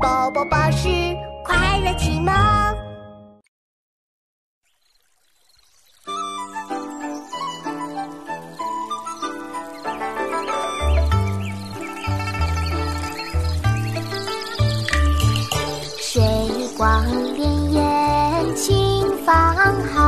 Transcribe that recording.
宝宝巴士快乐启蒙。水光潋滟晴方好，